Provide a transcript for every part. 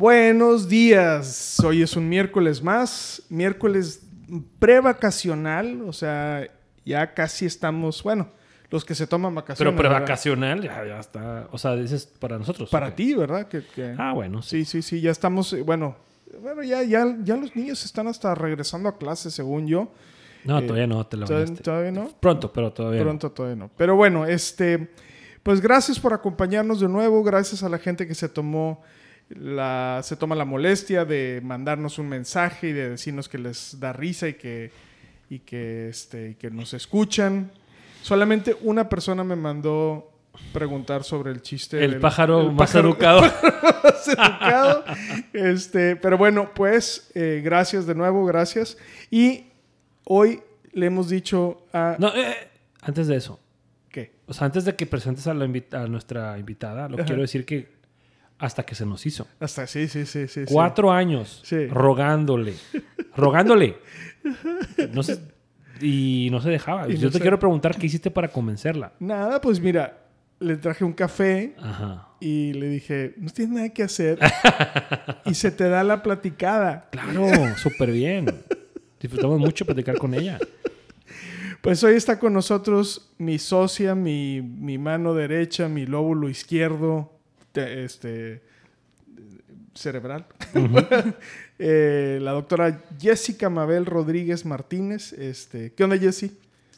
Buenos días. Hoy es un miércoles más, miércoles prevacacional, o sea, ya casi estamos, bueno, los que se toman vacaciones. Pero prevacacional ya, ya está. O sea, dices para nosotros. Para ti, ¿verdad? Que, que- Ah, bueno. Sí. Sí, sí, sí, ya estamos, eh, bueno, bueno, ya, ya, ya los niños están hasta regresando a clase, según yo. No, Eh, todavía no te lo Todavía, todavía no. Pronto, pero todavía. no. Pronto todavía no. Pero bueno, este, pues gracias por acompañarnos de nuevo, gracias a la gente que se tomó la, se toma la molestia de mandarnos un mensaje y de decirnos que les da risa y que, y que, este, y que nos escuchan. Solamente una persona me mandó preguntar sobre el chiste. El del- pájaro el más pájaro educado. más educado. Este, pero bueno, pues eh, gracias de nuevo, gracias. Y hoy le hemos dicho a... No, eh, antes de eso. ¿Qué? O sea, antes de que presentes a, la invita- a nuestra invitada, lo Ajá. quiero decir que hasta que se nos hizo. Hasta sí, sí, sí, sí. sí. Cuatro años Sí. rogándole. rogándole. No se- y no se dejaba. Y Yo no te quiero preguntar qué hiciste para convencerla. Nada, pues mira, le traje un café Ajá. y le dije, no tienes nada que hacer. y se te da la platicada. Claro, súper bien. Disfrutamos mucho platicar con ella. Pues hoy está con nosotros mi socia, mi, mi mano derecha, mi lóbulo izquierdo, este, cerebral. Eh, la doctora Jessica Mabel Rodríguez Martínez. Este, ¿Qué onda, Jessy?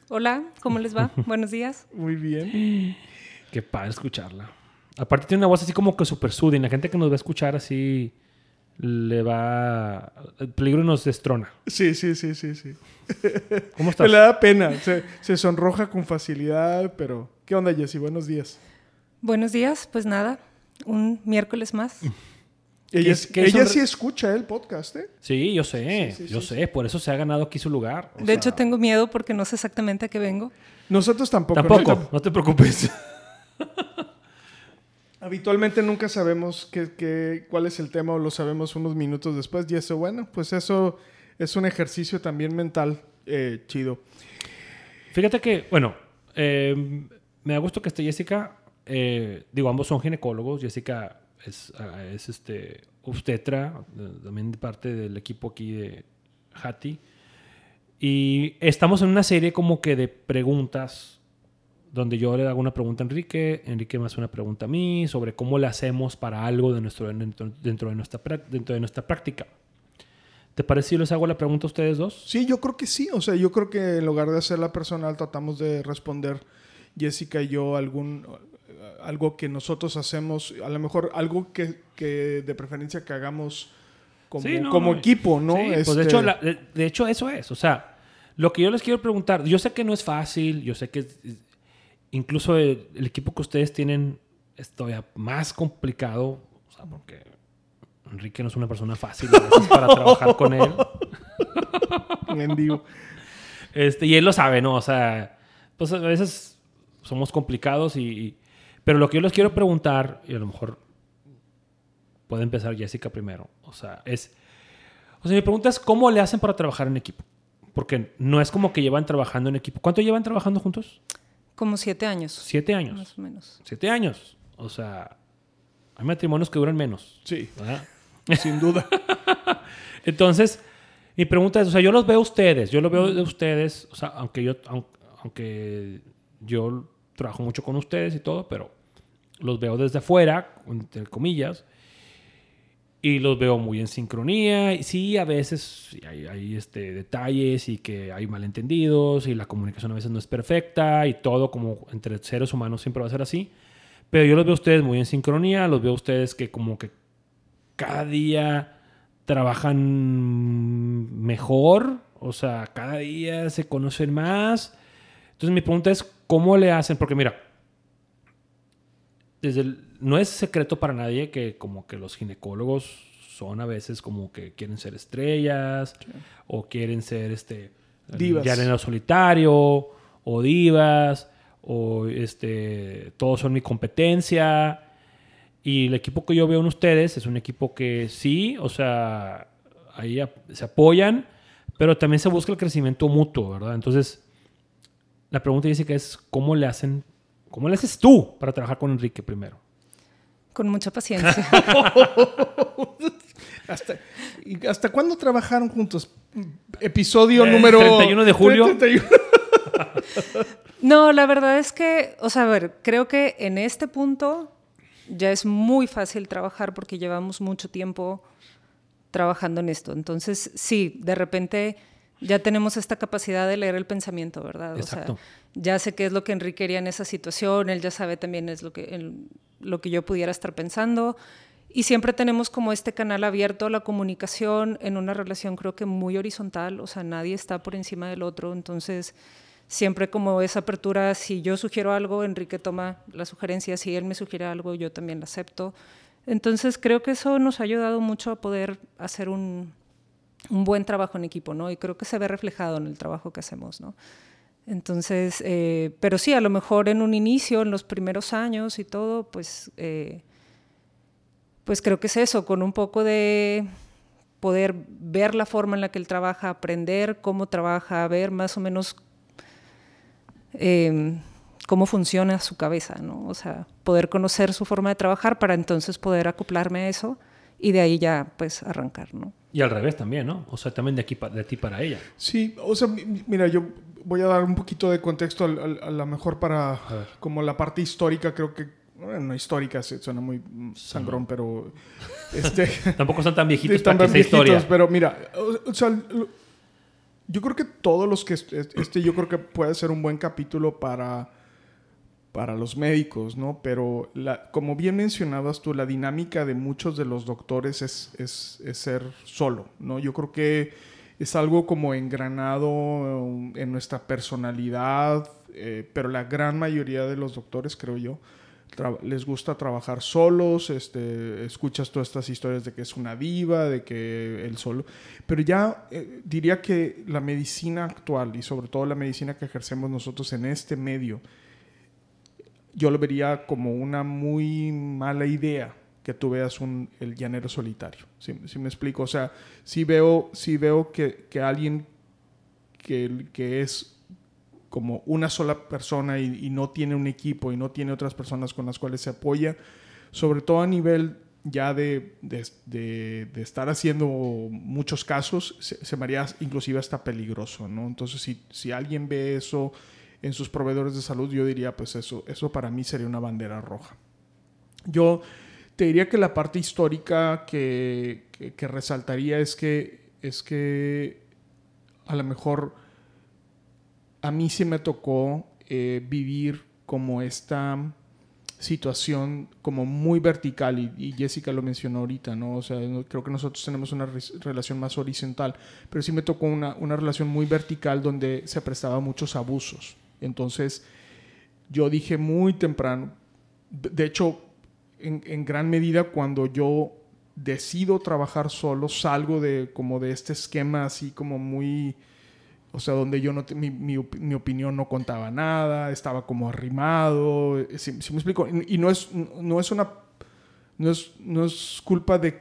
Hola, ¿cómo les va? Buenos días. Muy bien. Qué padre escucharla. Aparte tiene una voz así como que súper soothing. La gente que nos va a escuchar así le va... El peligro nos destrona. Sí, sí, sí, sí, sí. ¿Cómo estás? le da pena. Se, se sonroja con facilidad, pero... ¿Qué onda, Jessy? Buenos días. Buenos días, pues nada, un miércoles más. Ella, es- qué es ella sí escucha el podcast, ¿eh? Sí, yo sé. Sí, sí, yo sí, sé. Por eso se ha ganado aquí su lugar. O De sea, hecho, tengo miedo porque no sé exactamente a qué vengo. Nosotros tampoco. Tampoco. ¿no? No te preocupes. Habitualmente nunca sabemos qué, qué- cuál es el tema o lo sabemos unos minutos después. Y eso, bueno, pues eso es un ejercicio también mental eh, chido. Fíjate que, bueno, eh, me da gusto que esté Jessica. Eh, digo, ambos son ginecólogos. Jessica es, ah, es este, obstetra, eh, también parte del equipo aquí de Hati. Y estamos en una serie como que de preguntas donde yo le hago una pregunta a Enrique, Enrique me hace una pregunta a mí sobre cómo le hacemos para algo de nuestro, dentro, dentro de nuestra, dentro de nuestra práctica. ¿Te parece si les hago la pregunta a ustedes dos? Sí, yo creo que sí. O sea, yo creo que en lugar de hacerla personal, tratamos de responder Jessica y yo algún algo que nosotros hacemos, a lo mejor algo que, que de preferencia que hagamos como, Sí, no, como no. equipo, ¿no? Sí, pues de Este, hecho, la- de, de hecho eso es. O sea, lo que yo les quiero preguntar, yo sé que no es fácil, yo sé que incluso el, el equipo que ustedes tienen es todavía más complicado, o sea, porque Enrique no es una persona fácil para trabajar con él. mendigo. Este, y él lo sabe, ¿no? O sea, pues a veces somos complicados y- Pero lo que yo les quiero preguntar, y a lo mejor puede empezar Jessica primero, o sea, es... O sea, mi pregunta es, ¿cómo le hacen para trabajar en equipo? Porque no es como que llevan trabajando en equipo. ¿Cuánto llevan trabajando juntos? Como siete años, Siete años. más o menos. Siete años. O sea, hay matrimonios que duran menos. Sí, ¿verdad? sin duda. Entonces, mi pregunta es, o sea, yo los veo a ustedes, yo los veo de ustedes, o sea, aunque yo, aun- aunque yo trabajo mucho con ustedes y todo, pero los veo desde afuera, entre comillas, y los veo muy en sincronía. Y sí, a veces hay, este, detalles y que hay malentendidos y la comunicación a veces no es perfecta y todo como entre seres humanos siempre va a ser así. Pero yo los veo a ustedes muy en sincronía, los veo a ustedes que como que cada día trabajan mejor, o sea, cada día se conocen más. Entonces mi pregunta es, ¿cómo le hacen? Porque mira, desde el- no es secreto para nadie que como que los ginecólogos son a veces como que quieren ser estrellas o quieren ser este Divas. llanero solitario o divas o este todos son mi competencia y el equipo que yo veo en ustedes es un equipo que sí, o sea, ahí ap- se apoyan, pero también se busca el crecimiento mutuo, ¿verdad? Entonces, la pregunta Jessica es cómo le hacen, cómo le haces tú para trabajar con Enrique primero. Con mucha paciencia. ¿Hasta, y ¿Hasta cuándo trabajaron juntos? Episodio Eh, número... 31 de julio. 31. No, la verdad es que, o sea, a ver, creo que en este punto ya es muy fácil trabajar porque llevamos mucho tiempo trabajando en esto. Entonces, sí, de repente ya tenemos esta capacidad de leer el pensamiento, ¿verdad? Exacto. O sea, ya sé qué es lo que Enrique haría en esa situación, él ya sabe también es lo que, el- lo que yo pudiera estar pensando. Y siempre tenemos como este canal abierto, la comunicación en una relación creo que muy horizontal, o sea, nadie está por encima del otro, entonces siempre como esa apertura, si yo sugiero algo, Enrique toma la sugerencia, si él me sugiere algo, yo también la acepto. Entonces creo que eso nos ha ayudado mucho a poder hacer un, un buen trabajo en equipo, ¿no? Y creo que se ve reflejado en el trabajo que hacemos, ¿no? Entonces, eh, pero sí, a lo mejor en un inicio, en los primeros años y todo, pues, eh, pues creo que es eso, con un poco de poder ver la forma en la que él trabaja, aprender cómo trabaja, ver más o menos eh, cómo funciona su cabeza, ¿no? O sea, poder conocer su forma de trabajar para entonces poder acoplarme a eso y de ahí ya, pues, arrancar, ¿no? Y al revés también, ¿no? O sea, también de, aquí de ti para ella. Sí, o sea, mi- mira, yo voy a dar un poquito de contexto al- a lo mejor para como la parte histórica, creo que, bueno, no histórica, suena muy sangrón, pero este, Tampoco son tan viejitos están para que tan viejitos, historia. pero mira, o, o sea, yo creo que todos los que, est- este yo creo que puede ser un buen capítulo para, para los médicos, ¿no? Pero como bien mencionabas tú, la dinámica de muchos de los doctores es, ser solo, ¿no? Yo creo que es algo como engranado um, en nuestra personalidad, eh, pero la gran mayoría de los doctores, creo yo, les gusta trabajar solos, este, escuchas todas estas historias de que es una diva, de que él solo, pero ya eh, diría que la medicina actual y sobre todo la medicina que ejercemos nosotros en este medio, yo lo vería como una muy mala idea que tú veas un, el llanero solitario. ¿Sí, sí me explico? O sea, sí veo, veo que, que alguien que, que es como una sola persona y, no tiene un equipo y no tiene otras personas con las cuales se apoya, sobre todo a nivel ya de, de, de- estar haciendo muchos casos, se, se me inclusive hasta peligroso, ¿no? Entonces, si, si alguien ve eso en sus proveedores de salud, yo diría, pues eso, eso para mí sería una bandera roja. Yo te diría que la parte histórica que, que- resaltaría es que, es que a lo mejor a mí sí me tocó eh, vivir como esta situación como muy vertical y, Jessica lo mencionó ahorita, ¿no? O sea, creo que nosotros tenemos una re- relación más horizontal, pero sí me tocó una, una relación muy vertical donde se prestaba muchos abusos. Entonces, yo dije muy temprano, de hecho, en, en gran medida cuando yo decido trabajar solo, salgo de como de este esquema así como muy, o sea, donde yo no, te- mi, mi mi opinión no contaba nada, estaba como arrimado, si, me explico, y, y no es, no es una, no es, no es culpa de,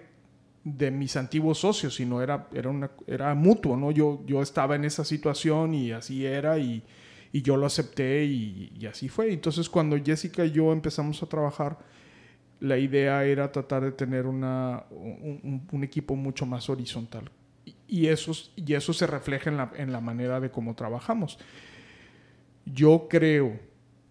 de mis antiguos socios, sino era, era, una, era mutuo, ¿no? Yo, yo estaba en esa situación y así era y, y yo lo acepté y, y así fue. Entonces cuando Jessica y yo empezamos a trabajar, la idea era tratar de tener una, un, un- equipo mucho más horizontal. Y- Y eso, es- y eso se refleja en la, en la manera de cómo trabajamos. Yo creo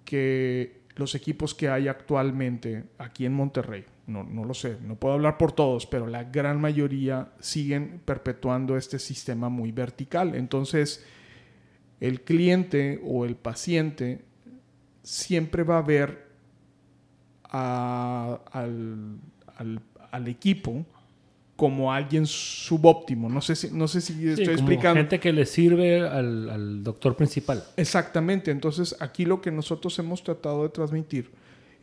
que los equipos que hay actualmente aquí en Monterrey, no, no lo sé, no puedo hablar por todos, pero la gran mayoría siguen perpetuando este sistema muy vertical. Entonces, el cliente o el paciente siempre va a ver a- al, al- al equipo como alguien subóptimo. No sé si, no sé si Sí, estoy como explicando. gente que le sirve al, al doctor principal. Exactamente. Entonces, aquí lo que nosotros hemos tratado de transmitir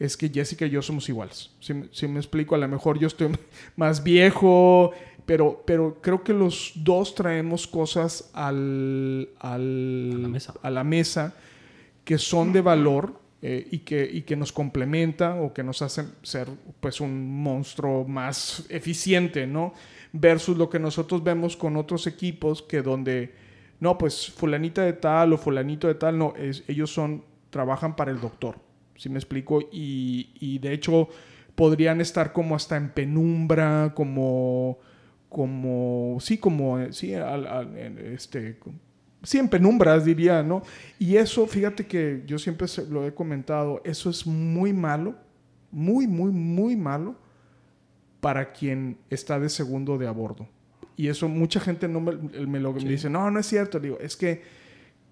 es que Jessica y yo somos iguales. Si, me explico, a lo mejor yo estoy más viejo, pero, pero creo que los dos traemos cosas al, al, a, la mesa. que son de valor eh, y, que, y que nos complementan o que nos hacen ser pues un monstruo más eficiente, ¿no? Versus lo que nosotros vemos con otros equipos que donde, no, pues fulanita de tal o fulanito de tal, no, es, ellos son, trabajan para el doctor si me explico? Y, de hecho podrían estar como hasta en penumbra, como, como, sí, como, sí, este, sí, en penumbras diría, ¿no? Y eso, fíjate que yo siempre lo he comentado, eso es muy malo, muy, muy, muy malo para quien está de segundo de a bordo. Y eso mucha gente no me, lo dice, no, no es cierto. Digo, es que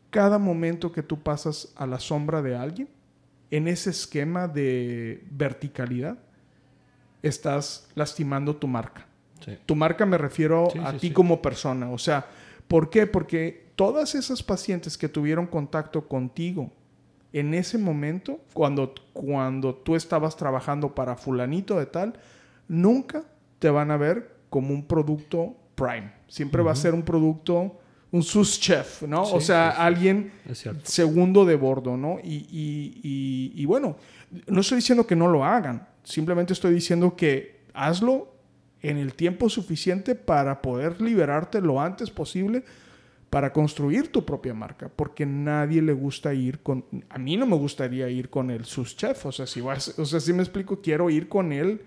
cada momento que tú pasas a la sombra de alguien, en ese esquema de verticalidad, estás lastimando tu marca. Tu marca me refiero a ti como persona. O sea, ¿por qué? Porque todas esas pacientes que tuvieron contacto contigo en ese momento, cuando, cuando tú estabas trabajando para fulanito de tal, nunca te van a ver como un producto prime. Siempre va a ser un producto un sus chef, ¿no? o sea, alguien segundo de bordo, ¿no? Y, bueno, no estoy diciendo que no lo hagan, simplemente estoy diciendo que hazlo en el tiempo suficiente para poder liberarte lo antes posible para construir tu propia marca, porque nadie le gusta ir con, a mí no me gustaría ir con el sus chef, o sea, si vas, o sea, si me explico, quiero ir con él,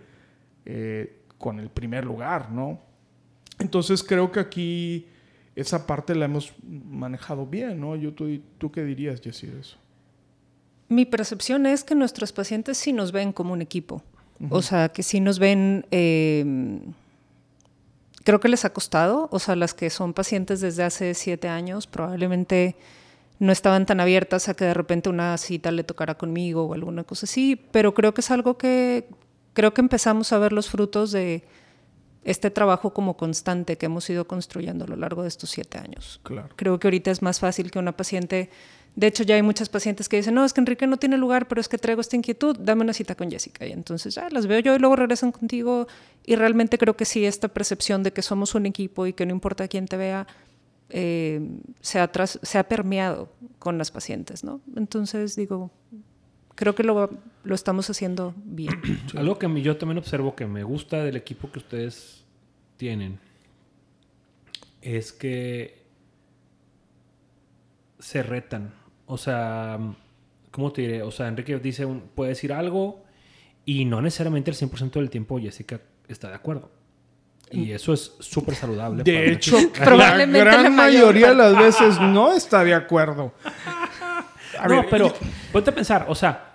eh, con el primer lugar, ¿no? Entonces creo que aquí esa parte la hemos manejado bien, ¿no? Yo, tú, ¿Tú qué dirías, Jessie, de eso? Mi percepción es que nuestros pacientes sí nos ven como un equipo. O sea, que sí nos ven... Em, creo que les ha costado. O sea, las que son pacientes desde hace siete años probablemente no estaban tan abiertas a que de repente una cita le tocara conmigo o alguna cosa así. Pero creo que es algo que... Creo que empezamos a ver los frutos de este trabajo como constante que hemos ido construyendo a lo largo de estos siete años. Claro. Creo que ahorita es más fácil que una paciente, de hecho ya hay muchas pacientes que dicen, no, es que Enrique no tiene lugar, pero es que traigo esta inquietud, dame una cita con Jessica. Y entonces ya las veo yo y luego regresan contigo y realmente creo que sí, esta percepción de que somos un equipo y que no importa quién te vea, eh, se, ha se ha permeado con las pacientes, ¿no? Entonces digo, creo que lo, lo estamos haciendo bien. Algo que yo también observo que me gusta del equipo que ustedes tienen es que se retan. O sea, ¿cómo te diré? O sea, Enrique dice, puede decir algo y no necesariamente el 100% del tiempo Jessica está de acuerdo. Y eso es súper saludable. De hecho, la gran mayoría de las veces no está de acuerdo no, pero ponte a pensar, o sea,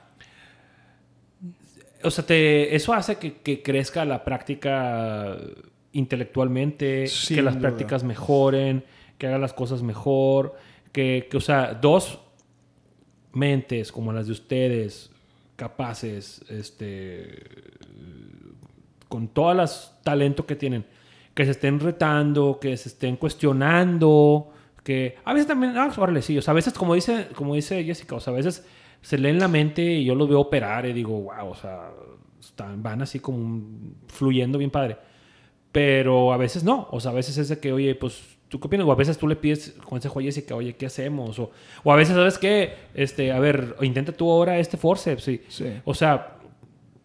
o sea, te, eso hace que, crezca la práctica intelectualmente, que las prácticas mejoren, que hagan las cosas mejor, que, que, o sea, dos mentes como las de ustedes, capaces, este, con todas las talento que tienen, que se estén retando, que se estén cuestionando, que a veces también, ah, órale, sí, o sea, a veces como dice, como dice Jessica, o sea, a veces se leen la mente y yo los veo operar y digo, wow, o sea, están, van así como fluyendo bien padre. Pero a veces no, o sea, a veces es de que, oye, pues, ¿tú qué opinas? O a veces tú le pides consejo a Jessica, oye, ¿qué hacemos? O, o a veces, ¿sabes qué? Este, a ver, intenta tú ahora este forceps, sí. sí. O sea,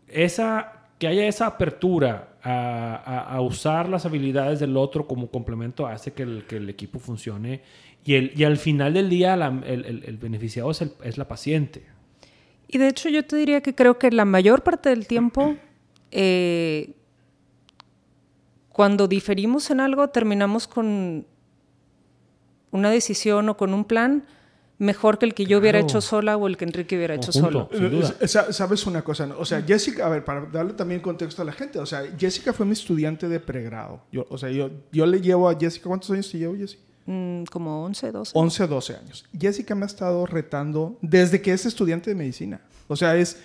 esa, que haya esa apertura a, usar las habilidades del otro como complemento hace que el, que el equipo funcione y, el, y al final del día el, beneficiado es, la paciente. Y de hecho yo te diría que creo que la mayor parte del tiempo, eh, cuando diferimos en algo, terminamos con una decisión o con un plan mejor que el que yo hubiera hecho sola o el que Enrique hubiera hecho solo. Eh, Sabes una cosa, o sea, Jessica, a ver, para darle también contexto a la gente, o sea, Jessica fue mi estudiante de pregrado. Yo, o sea, yo, yo le llevo a Jessica, ¿cuántos años te llevo, Jessica? Mm, como 11, 12. 11, 12 años. Jessica me ha estado retando desde que es estudiante de medicina. O sea, es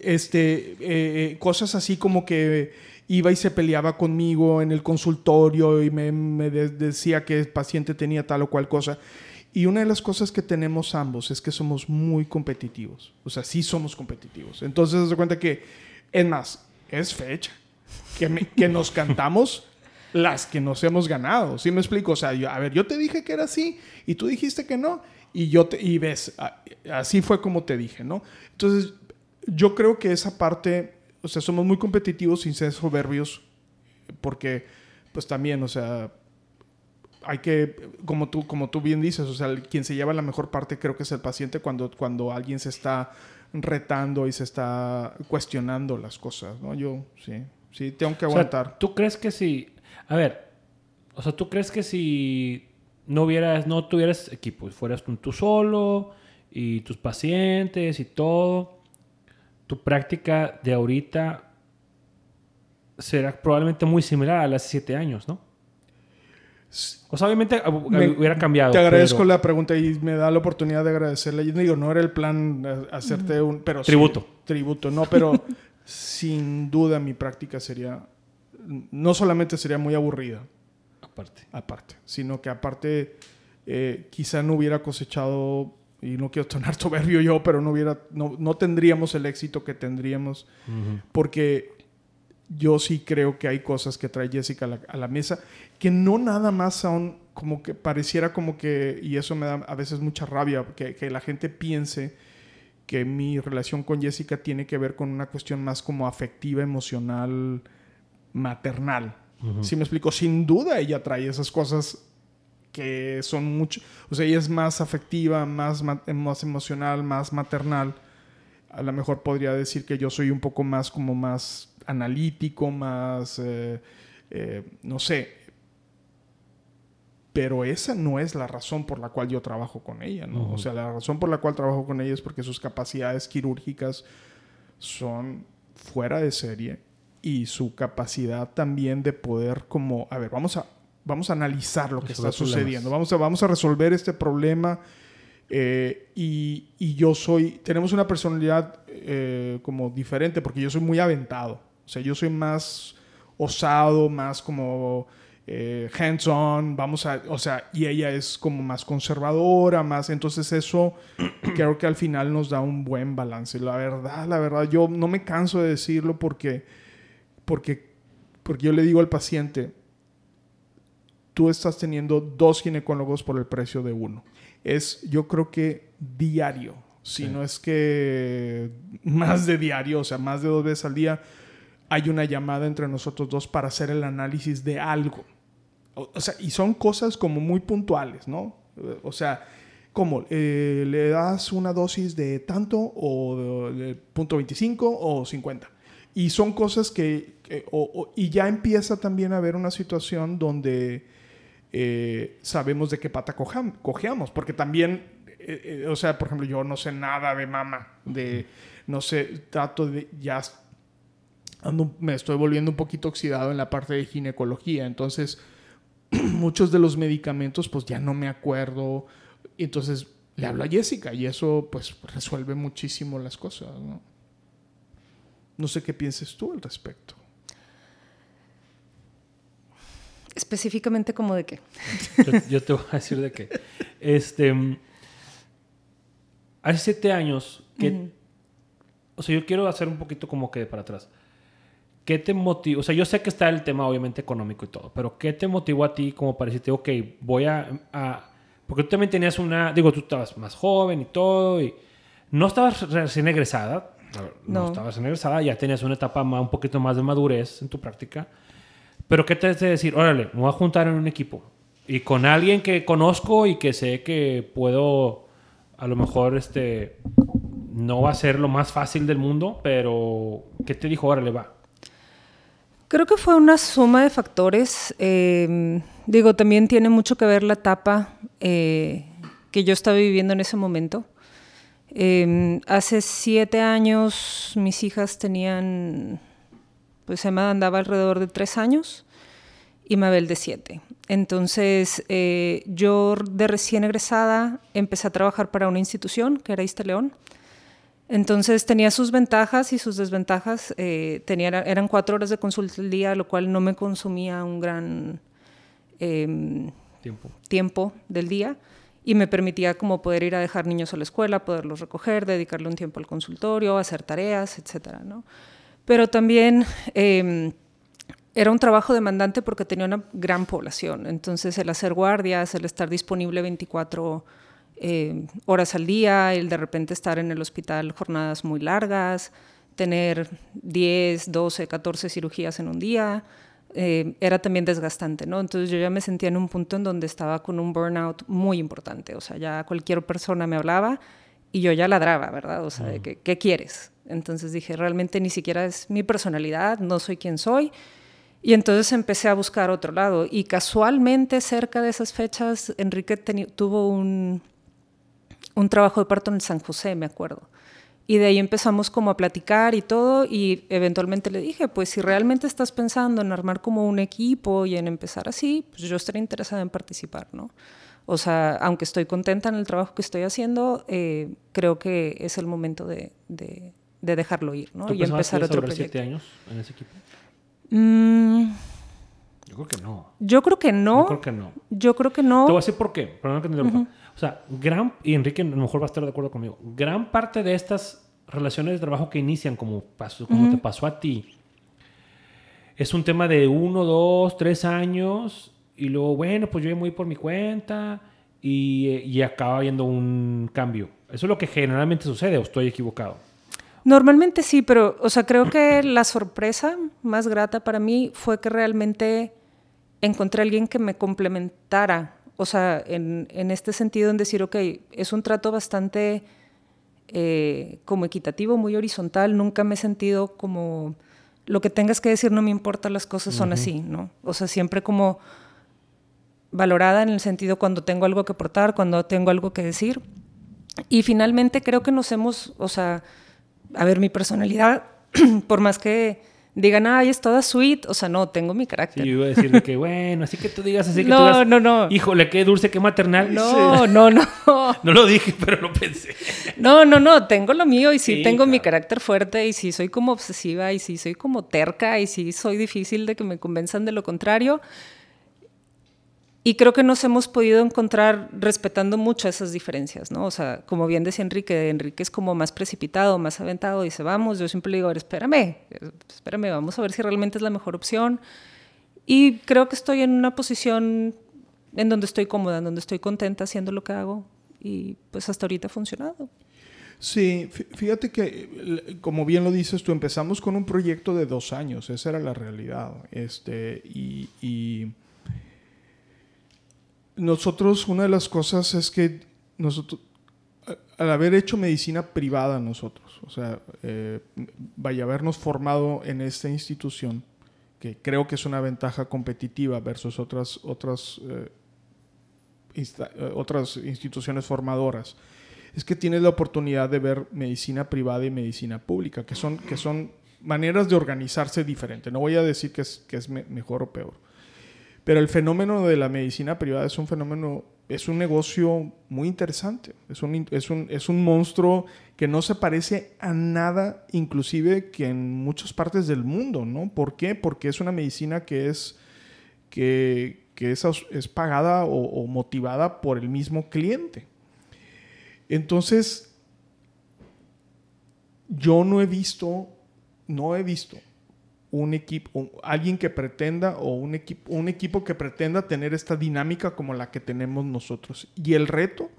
este, eh, eh, cosas así como que iba y se peleaba conmigo en el consultorio y me, me decía que el paciente tenía tal o cual cosa. Y una de las cosas que tenemos ambos es que somos muy competitivos. O sea, sí somos competitivos. Entonces, se cuenta que, es más, es fecha. Que, que nos cantamos las que nos hemos ganado. ¿Sí me explico? O sea, a ver, yo te dije que era así y tú dijiste que no. Y yo te, y ves, así fue como te dije, ¿no? Entonces, yo creo que esa parte, o sea, somos muy competitivos sin ser soberbios, porque, pues también, o sea, hay que, como tú, como tú bien dices, o sea, quien se lleva la mejor parte creo que es el paciente cuando, cuando alguien se está retando y se está cuestionando las cosas, ¿no? Yo, sí, sí, tengo que aguantar. ¿Tú crees que si, a ver, o sea, ¿tú crees que si no hubieras, no tuvieras equipo, fueras tú solo y tus pacientes y todo, tu práctica de ahorita será probablemente muy similar a las siete años, ¿no? O sea, obviamente hubiera cambiado. Te agradezco la pregunta y me da la oportunidad de agradecerle. Yo digo, no era el plan eh, hacerte un... Pero tributo. tributo, no, pero sin duda mi práctica sería... No solamente sería muy aburrida. Aparte. Aparte. Sino que aparte eh, quizá no hubiera cosechado, y no quiero sonar soberbio yo, pero no, hubiera, no, no tendríamos el éxito que tendríamos. Porque yo sí creo que hay cosas que trae Jessica a la, mesa que no nada más son como que pareciera como que, y eso me da a veces mucha rabia, que, que la gente piense que mi relación con Jessica tiene que ver con una cuestión más como afectiva, emocional, maternal. Si me explico, sin duda ella trae esas cosas que son mucho, o sea, ella es más afectiva, más, más emocional, más maternal. A lo mejor podría decir que yo soy un poco más como más analítico, más, eh, eh, no sé. Pero esa no es la razón por la cual yo trabajo con ella, ¿no? O sea, la razón por la cual trabajo con ella es porque sus capacidades quirúrgicas son fuera de serie y su capacidad también de poder como, a ver, vamos a, vamos a analizar lo que está sucediendo, vamos a, vamos a resolver este problema. Eh, y, y, yo soy, tenemos una personalidad como diferente porque yo soy muy aventado. O sea, yo soy más osado, más como eh, hands-on, vamos a, o sea, y ella es como más conservadora, más, entonces eso creo que al final nos da un buen balance. La verdad, la verdad, yo no me canso de decirlo porque, porque, porque yo le digo al paciente, tú estás teniendo dos ginecólogos por el precio de uno. Es, yo creo que diario, si no es que más de diario, o sea, más de dos veces al día, hay una llamada entre nosotros dos para hacer el análisis de algo. O, sea, y son cosas como muy puntuales, ¿no? O sea, ¿cómo? Eh, ¿Le das una dosis de tanto o de, punto 25 o 50? Y son cosas que... y ya empieza también a haber una situación donde eh, sabemos de qué pata cojeamos, porque también, eh, o sea, por ejemplo, yo no sé nada de mama, de, no sé, trato de, ya me estoy volviendo un poquito oxidado en la parte de ginecología. Entonces, muchos de los medicamentos, pues ya no me acuerdo. Entonces, le hablo a Jessica y eso, pues, resuelve muchísimo las cosas, ¿no? No sé qué pienses tú al respecto. Específicamente como de qué. Yo, te voy a decir de qué. Este, hace siete años que... O sea, yo quiero hacer un poquito como que para atrás. ¿Qué te motivó? O sea, yo sé que está el tema obviamente económico y todo, pero ¿qué te motivó a ti como para decirte, ok, voy a, Porque tú también tenías una... Digo, tú estabas más joven y todo, y no estabas recién egresada. No, estabas recién egresada, ya tenías una etapa más, un poquito más de madurez en tu práctica. Pero ¿qué te hace decir? Órale, me voy a juntar en un equipo. Y con alguien que conozco y que sé que puedo, a lo mejor, este... No va a ser lo más fácil del mundo, pero ¿qué te dijo? Órale, va Creo que fue una suma de factores. Em, digo, también tiene mucho que ver la etapa eh, que yo estaba viviendo en ese momento. Em, hace siete años mis hijas tenían, pues Emma andaba alrededor de tres años y Mabel de siete. Entonces eh, yo de recién egresada empecé a trabajar para una institución que era Iste León entonces tenía sus ventajas y sus desventajas. Eh, tenía, eran cuatro horas de consulta al día, lo cual no me consumía un gran em, tiempo. tiempo del día. y me permitía como poder ir a dejar niños a la escuela, poderlos recoger, dedicarle un tiempo al consultorio, hacer tareas, etcétera, ¿no? Pero también em, era un trabajo demandante porque tenía una gran población, entonces el hacer guardias, el estar disponible 24 eh, horas al día, el de repente estar en el hospital jornadas muy largas, tener 10, 12, 14 cirugías en un día, eh, era también desgastante, ¿no? Entonces yo ya me sentía en un punto en donde estaba con un burnout muy importante, o sea, ya cualquier persona me hablaba y yo ya ladraba, ¿verdad? O sea, de que, ¿qué quieres? Entonces dije, realmente ni siquiera es mi personalidad, no soy quien soy. Y entonces empecé a buscar otro lado. Y casualmente, cerca de esas fechas, Enrique tuvo un, un trabajo de parto en San José, me acuerdo. Y de ahí empezamos como a platicar y todo y eventualmente le dije, pues si realmente estás pensando en armar como un equipo y en empezar así, pues yo estaría interesada en participar, ¿no? O sea, aunque estoy contenta en el trabajo que estoy haciendo, eh, creo que es el momento de, de, dejarlo ir, ¿no? y empezar otro proyecto. siete años en ese equipo? Mm. yo creo que no. Yo creo que no. Yo creo que no. Yo creo que no. Te voy a decir por qué. Sea, gran, y Enrique a lo mejor va a estar de acuerdo conmigo, gran parte de estas relaciones de trabajo que inician, como, pasó, como te pasó a ti, es un tema de uno, dos, tres años, y luego, bueno, pues yo me voy por mi cuenta, y, y acaba habiendo un cambio. Eso es lo que generalmente sucede, o estoy equivocado. Normalmente sí, pero, o sea, creo que la sorpresa más grata para mí fue que realmente encontré a alguien que me complementara, o sea, en, en este sentido, en decir, ok, es un trato bastante eh, como equitativo, muy horizontal, nunca me he sentido como lo que tengas que decir no me importa, las cosas son así, ¿no? O sea, siempre como valorada en el sentido cuando tengo algo que aportar, cuando tengo algo que decir. Y finalmente creo que nos hemos, o sea, a ver, mi personalidad, por más que digan, ay, es toda sweet. O sea, no, tengo mi carácter. Sí, yo iba a decir que, bueno, así que tú digas así que no, tú digas, no, no. Híjole, qué dulce, qué maternal. No, no, no. no lo dije, pero lo pensé. No, no, no, tengo lo mío y sí, tengo mi carácter fuerte y sí soy como obsesiva y sí soy como terca y sí soy difícil de que me convenzan de lo contrario. Y creo que nos hemos podido encontrar respetando mucho esas diferencias, ¿no? O sea, como bien decía Enrique, Enrique es como más precipitado, más aventado, dice, vamos, yo siempre le digo, espérame, espérame, vamos a ver si realmente es la mejor opción. Y creo que estoy en una posición en donde estoy cómoda, en donde estoy contenta haciendo lo que hago y pues hasta ahorita ha funcionado. Sí, fíjate que, como bien lo dices tú, empezamos con un proyecto de dos años, esa era la realidad. Este, y nosotros, una de las cosas es que nosotros, al haber hecho medicina privada nosotros, o sea, eh, vaya, habernos formado en esta institución, que creo que es una ventaja competitiva versus otras, otras, eh, eh, otras instituciones formadoras, es que tienes la oportunidad de ver medicina privada y medicina pública, que son, que son maneras de organizarse diferentes. No voy a decir que es, que es mejor o peor pero el fenómeno de la medicina privada es un fenómeno, es un negocio muy interesante. Es un, es un, es un monstruo que no se parece a nada, inclusive que en muchas partes del mundo, ¿no? ¿Por qué? Porque es una medicina que es, que, que es, pagada o motivada por el mismo cliente. Entonces, yo no he visto, no he visto un equipo, alguien que pretenda o un equipo, un equipo que pretenda tener esta dinámica como la que tenemos nosotros. Y el reto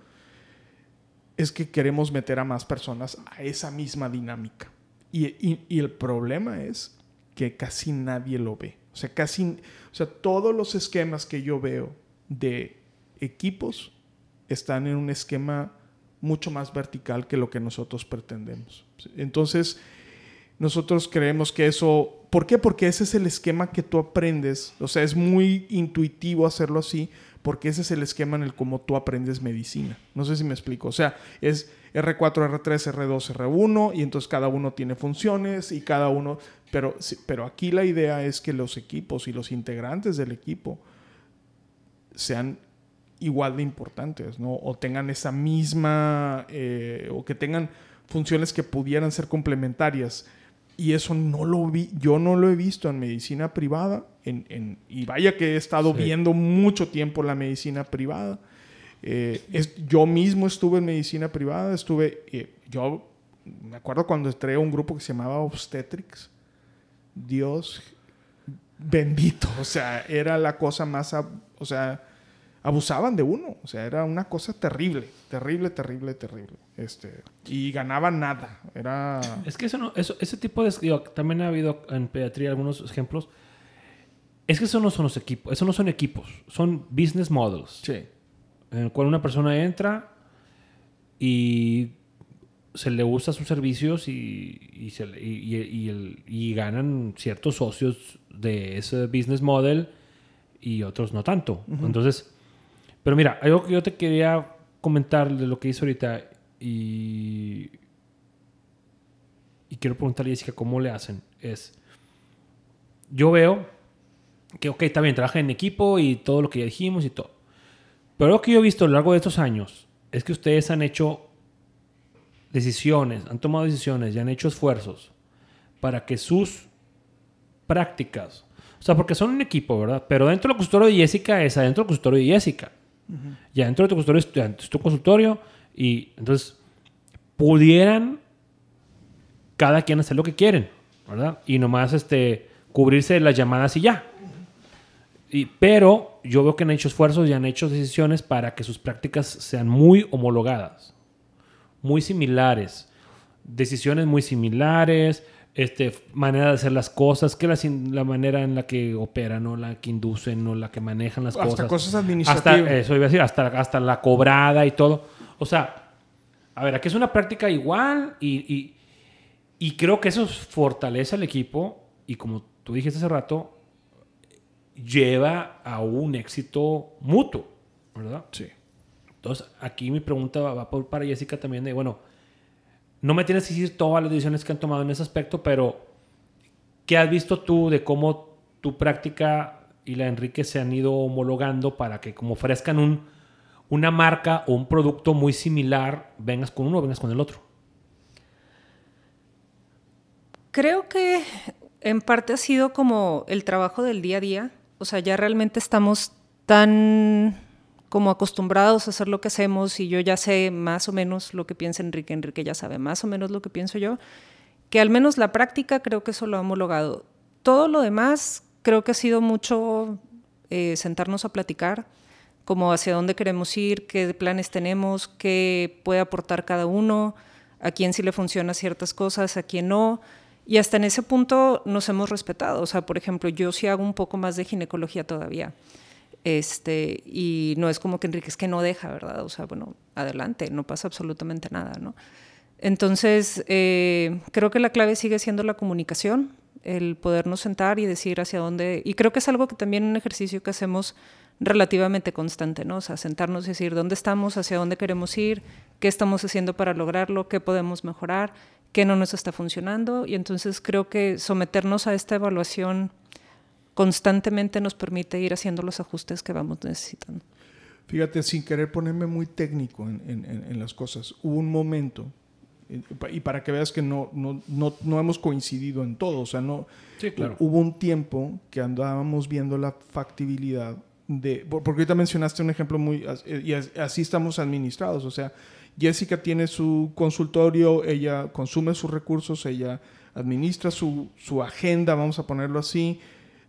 es que queremos meter a más personas a esa misma dinámica. Y, y, el problema es que casi nadie lo ve. O sea, casi, o sea, todos los esquemas que yo veo de equipos están en un esquema mucho más vertical que lo que nosotros pretendemos. Entonces, nosotros creemos que eso ¿Por qué? Porque ese es el esquema que tú aprendes. O sea, es muy intuitivo hacerlo así, porque ese es el esquema en el cómo tú aprendes medicina. No sé si me explico. O sea, es R4, R3, R2, R1, y entonces cada uno tiene funciones y cada uno... Pero, pero aquí la idea es que los equipos y los integrantes del equipo sean igual de importantes, ¿no? O tengan esa misma... Eh, o que tengan funciones que pudieran ser complementarias y eso no lo vi, yo no lo he visto en medicina privada, en, en, y vaya que he estado viendo mucho tiempo la medicina privada. Eh, es, yo mismo estuve en medicina privada, estuve, eh, yo me acuerdo cuando entré a un grupo que se llamaba Obstetrics. Dios bendito, o sea, era la cosa más, o sea, abusaban de uno, o sea, era una cosa terrible, terrible, terrible, terrible. Este, y ganaban nada, era... Es que eso no, eso, ese tipo de... también ha habido en pediatría algunos ejemplos. Es que eso no son los equipos, eso no son equipos, son business models. Sí. En el cual una persona entra y se le usa sus servicios y, y, se, y, y, ganan ciertos socios de ese business model y otros no tanto. Entonces, pero mira, algo que yo te quería comentar de lo que hizo ahorita y, quiero preguntarle a Jessica cómo le hacen es, yo veo que, ok, está bien, trabaja en equipo y todo lo que ya dijimos y todo. Pero lo que yo he visto a lo largo de estos años es que ustedes han hecho decisiones, han tomado decisiones y han hecho esfuerzos para que sus prácticas, o sea, porque son un equipo, ¿verdad? Pero dentro del consultorio de Jessica es adentro del consultorio de Jessica. Ya dentro de tu consultorio es tu consultorio y entonces pudieran cada quien hacer lo que quieren, ¿verdad? Y nomás este, cubrirse las llamadas y ya. Y, pero yo veo que han hecho esfuerzos y han hecho decisiones para que sus prácticas sean muy homologadas muy similares, decisiones muy similares, este, manera de hacer las cosas, que la, la manera en la que operan o la que inducen o la que manejan las cosas. Hasta cosas administrativas. Hasta, eso iba a decir, hasta, hasta la cobrada y todo. O sea, a ver, aquí es una práctica igual y, y, y creo que eso fortalece al equipo y como tú dijiste hace rato, lleva a un éxito mutuo, ¿verdad? Sí. Entonces, aquí mi pregunta va, para Jessica también de, bueno, no me tienes que decir todas las decisiones que han tomado en ese aspecto, pero ¿qué has visto tú de cómo tu práctica y la de Enrique se han ido homologando para que como ofrezcan un, una marca o un producto muy similar, vengas con uno o vengas con el otro? Creo que en parte ha sido como el trabajo del día a día. O sea, ya realmente estamos tan como acostumbrados a hacer lo que hacemos y yo ya sé más o menos lo que piensa Enrique, Enrique ya sabe más o menos lo que pienso yo, que al menos la práctica creo que eso lo ha homologado. Todo lo demás creo que ha sido mucho eh, sentarnos a platicar, como hacia dónde queremos ir, qué planes tenemos, qué puede aportar cada uno, a quién sí le funcionan ciertas cosas, a quién no. Y hasta en ese punto nos hemos respetado. O sea, por ejemplo, yo sí hago un poco más de ginecología todavía. Este, y no es como que Enrique es que no deja, ¿verdad? O sea, bueno, adelante, no pasa absolutamente nada, ¿no? Entonces, eh, creo que la clave sigue siendo la comunicación, el podernos sentar y decir hacia dónde, y creo que es algo que también un ejercicio que hacemos relativamente constante, ¿no? O sea, sentarnos y decir dónde estamos, hacia dónde queremos ir, qué estamos haciendo para lograrlo, qué podemos mejorar, qué no nos está funcionando, y entonces creo que someternos a esta evaluación constantemente nos permite ir haciendo los ajustes que vamos necesitando. Fíjate, sin querer ponerme muy técnico en, las cosas, hubo un momento, y para que veas que no, no, no, no hemos coincidido en todo, o sea, no, hubo un tiempo que andábamos viendo la factibilidad de, porque ahorita mencionaste un ejemplo muy, y así estamos administrados, o sea, Jessica tiene su consultorio, ella consume sus recursos, ella administra su, su agenda, vamos a ponerlo así,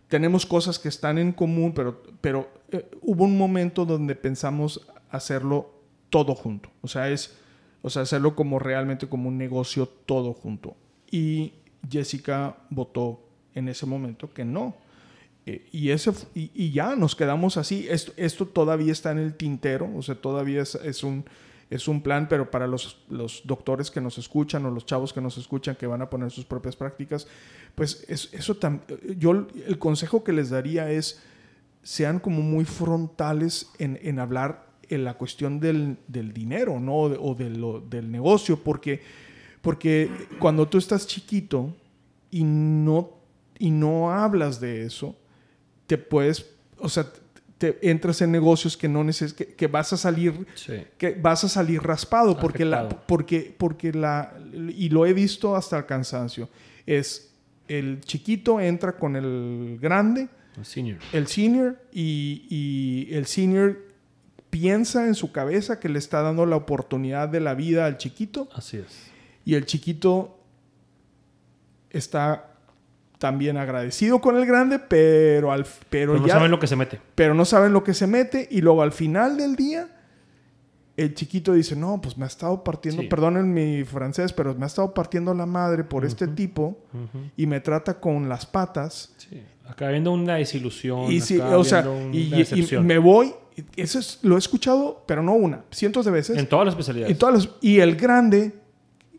tenemos cosas que están en común, pero, pero eh, hubo un momento donde pensamos hacerlo todo junto. O sea, es, o sea, hacerlo como realmente como un negocio todo junto. Y Jessica votó en ese momento que no. Eh, y, ese, y, ya nos quedamos así. Esto, esto todavía está en el tintero, o sea, todavía es, es un es un plan, pero para los, los, doctores que nos escuchan o los chavos que nos escuchan que van a poner sus propias prácticas, pues eso yo el consejo que les daría es sean como muy frontales en, en hablar en la cuestión del, del dinero, ¿no? O, de lo, del negocio, porque, porque cuando tú estás chiquito y no, y no hablas de eso, te puedes, o sea, entras en negocios que no neces que, vas a salir que vas a salir raspado porque la porque porque la y lo he visto hasta el cansancio es el chiquito entra con el grande el senior. el senior y, y el senior piensa en su cabeza que le está dando la oportunidad de la vida al chiquito Así es. y el chiquito está también agradecido con el grande, pero al pero, Pero no ya saben lo que se mete. pero no saben lo que se mete y luego al final del día el chiquito dice, "No, pues me ha estado partiendo, Sí. perdonen mi francés, pero me ha estado partiendo la madre por este tipo y me trata con las patas." Sí. Acá viendo una desilusión. Y sí, acá o sea, una y, y- me voy, eso es, lo he escuchado, pero no una, cientos de veces. En todas las especialidades. Y, todas las- y el grande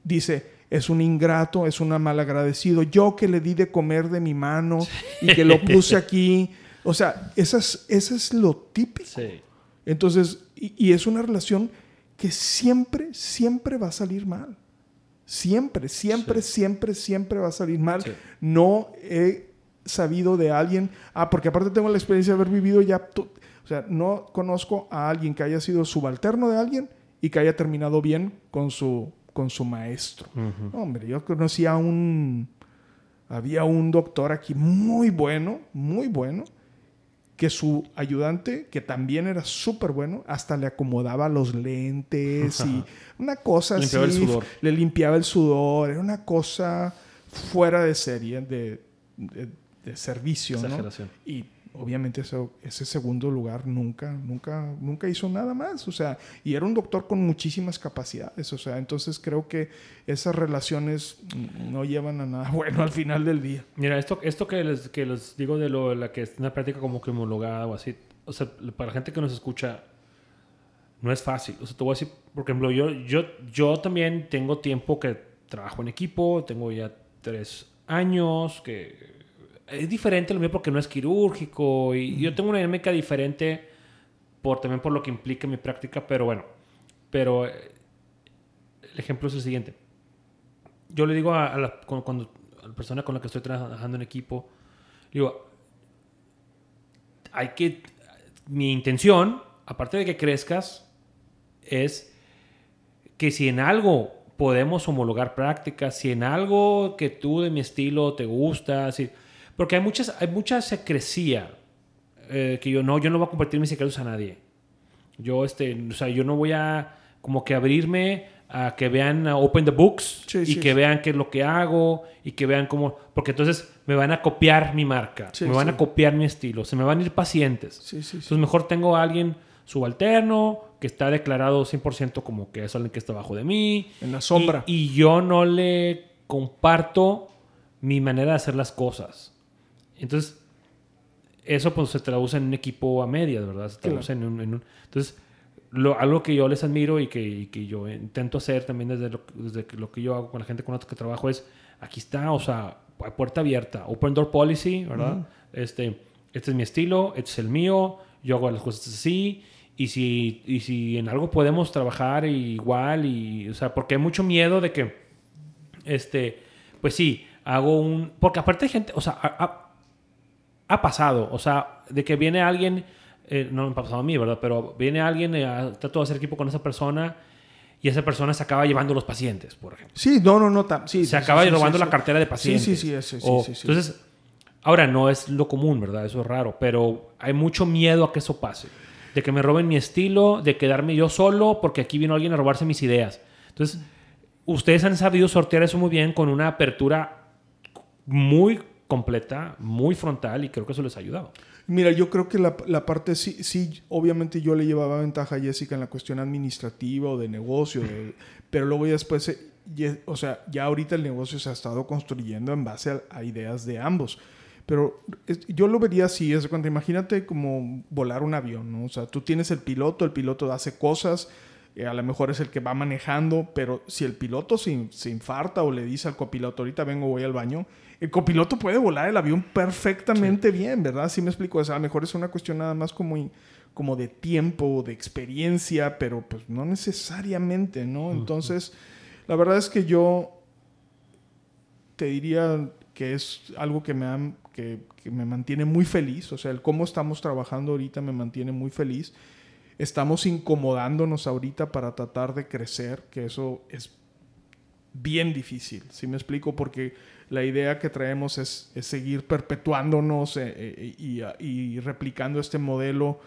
dice, es un ingrato, es un malagradecido. Yo que le di de comer de mi mano y que lo puse aquí. O sea, eso es, eso es lo típico. Sí. Entonces, y, y es una relación que siempre, siempre va a salir mal. Siempre, siempre, Sí. siempre, siempre va a salir mal. Sí. No he sabido de alguien, ah, porque aparte tengo la experiencia de haber vivido ya, o sea, no conozco a alguien que haya sido subalterno de alguien y que haya terminado bien con su, con su maestro. Hombre, yo conocí a un, había un doctor aquí muy bueno, muy bueno, que su ayudante, que también era súper bueno, hasta le acomodaba los lentes y una cosa Limpiaba el así. sudor. Le limpiaba el sudor. Era una cosa fuera de serie, de, de- de servicio, ¿no? Y obviamente ese segundo lugar nunca, nunca, nunca hizo nada más. O sea, y era un doctor con muchísimas capacidades. O sea, entonces creo que esas relaciones no llevan a nada bueno al final del día. Mira, esto, esto que, les, que les digo de lo, la que es una práctica como que homologada o así, o sea, para la gente que nos escucha, no es fácil. O sea, te voy a decir, por ejemplo, yo, yo, yo también tengo tiempo que trabajo en equipo, tengo ya tres años, que es diferente lo mío porque no es quirúrgico y yo tengo una dinámica diferente por, también por lo que implica mi práctica, pero bueno, pero eh, el ejemplo es el siguiente. Yo le digo a, a la, cuando, a la persona con la que estoy trabajando en equipo, digo, hay que, mi intención, aparte de que crezcas, es que si en algo podemos homologar prácticas, si en algo que tú de mi estilo te gusta, si, porque hay muchas, hay mucha secrecía eh, que yo no, yo no voy a compartir mis secretos a nadie. Yo, este, o sea, yo no voy a como que abrirme a que vean a Open the Books Sí, y sí, que sí. vean qué es lo que hago y que vean cómo, porque entonces me van a copiar mi marca, me van a copiar mi estilo, se me van a ir pacientes. Entonces mejor tengo a alguien subalterno que está declarado 100% como que es alguien que está abajo de mí. En la sombra. Y, y yo no le comparto mi manera de hacer las cosas. Entonces, eso pues se traduce en un equipo a medias, ¿verdad? Se traduce en, un, en un- Entonces, lo, algo que yo les admiro y que, y que yo intento hacer también desde lo, desde que- lo que yo hago con la gente con la que trabajo es, aquí está, o sea, puerta abierta, open door policy, ¿verdad? este, este es mi estilo, este es el mío, yo hago las cosas así, y si, y si en algo podemos trabajar igual, y, o sea, porque hay mucho miedo de que, este, pues sí, hago un, porque aparte hay gente, o sea, ha pasado, o sea, de que viene alguien, eh, no me ha pasado a mí, ¿verdad? Pero viene alguien, eh, trato de hacer equipo con esa persona y esa persona se acaba llevando los pacientes, por ejemplo. Sí, no, no, no. sí, Se sí, acaba sí, robando la cartera de pacientes. sí, sí, sí, O- sí, sí. Entonces, ahora no es lo común, ¿verdad? Eso es raro, pero hay mucho miedo a que eso pase. De que me roben mi estilo, de quedarme yo solo porque aquí vino alguien a robarse mis ideas. Entonces, ustedes han sabido sortear eso muy bien con una apertura muy completa, muy frontal y creo que eso les ha ayudado. Mira, yo creo que la, la parte sí, sí, obviamente yo le llevaba ventaja a Jessica en la cuestión administrativa o de negocio, de- pero luego ya después, eh, o sea, ya ahorita el negocio se ha estado construyendo en base a, a ideas de ambos. Pero es- yo lo vería así, es cuenta, imagínate como volar un avión, ¿no? O sea, tú tienes el piloto, el piloto hace cosas, eh, a lo mejor es el que va manejando, pero si el piloto se, se infarta o le dice al copiloto, ahorita vengo, voy al baño, el copiloto puede volar el avión perfectamente bien, ¿verdad? Sí me explico, o sea, a lo mejor es una cuestión nada más como, como de tiempo, de experiencia, pero pues no necesariamente, ¿no? Entonces, la verdad es que yo te diría que es algo que me, que me mantiene muy feliz, o sea, el cómo estamos trabajando ahorita me mantiene muy feliz. Estamos incomodándonos ahorita para tratar de crecer, que eso es bien difícil, ¿sí me explico? Porque la idea que traemos es, seguir perpetuándonos eh, eh, y, y replicando este modelo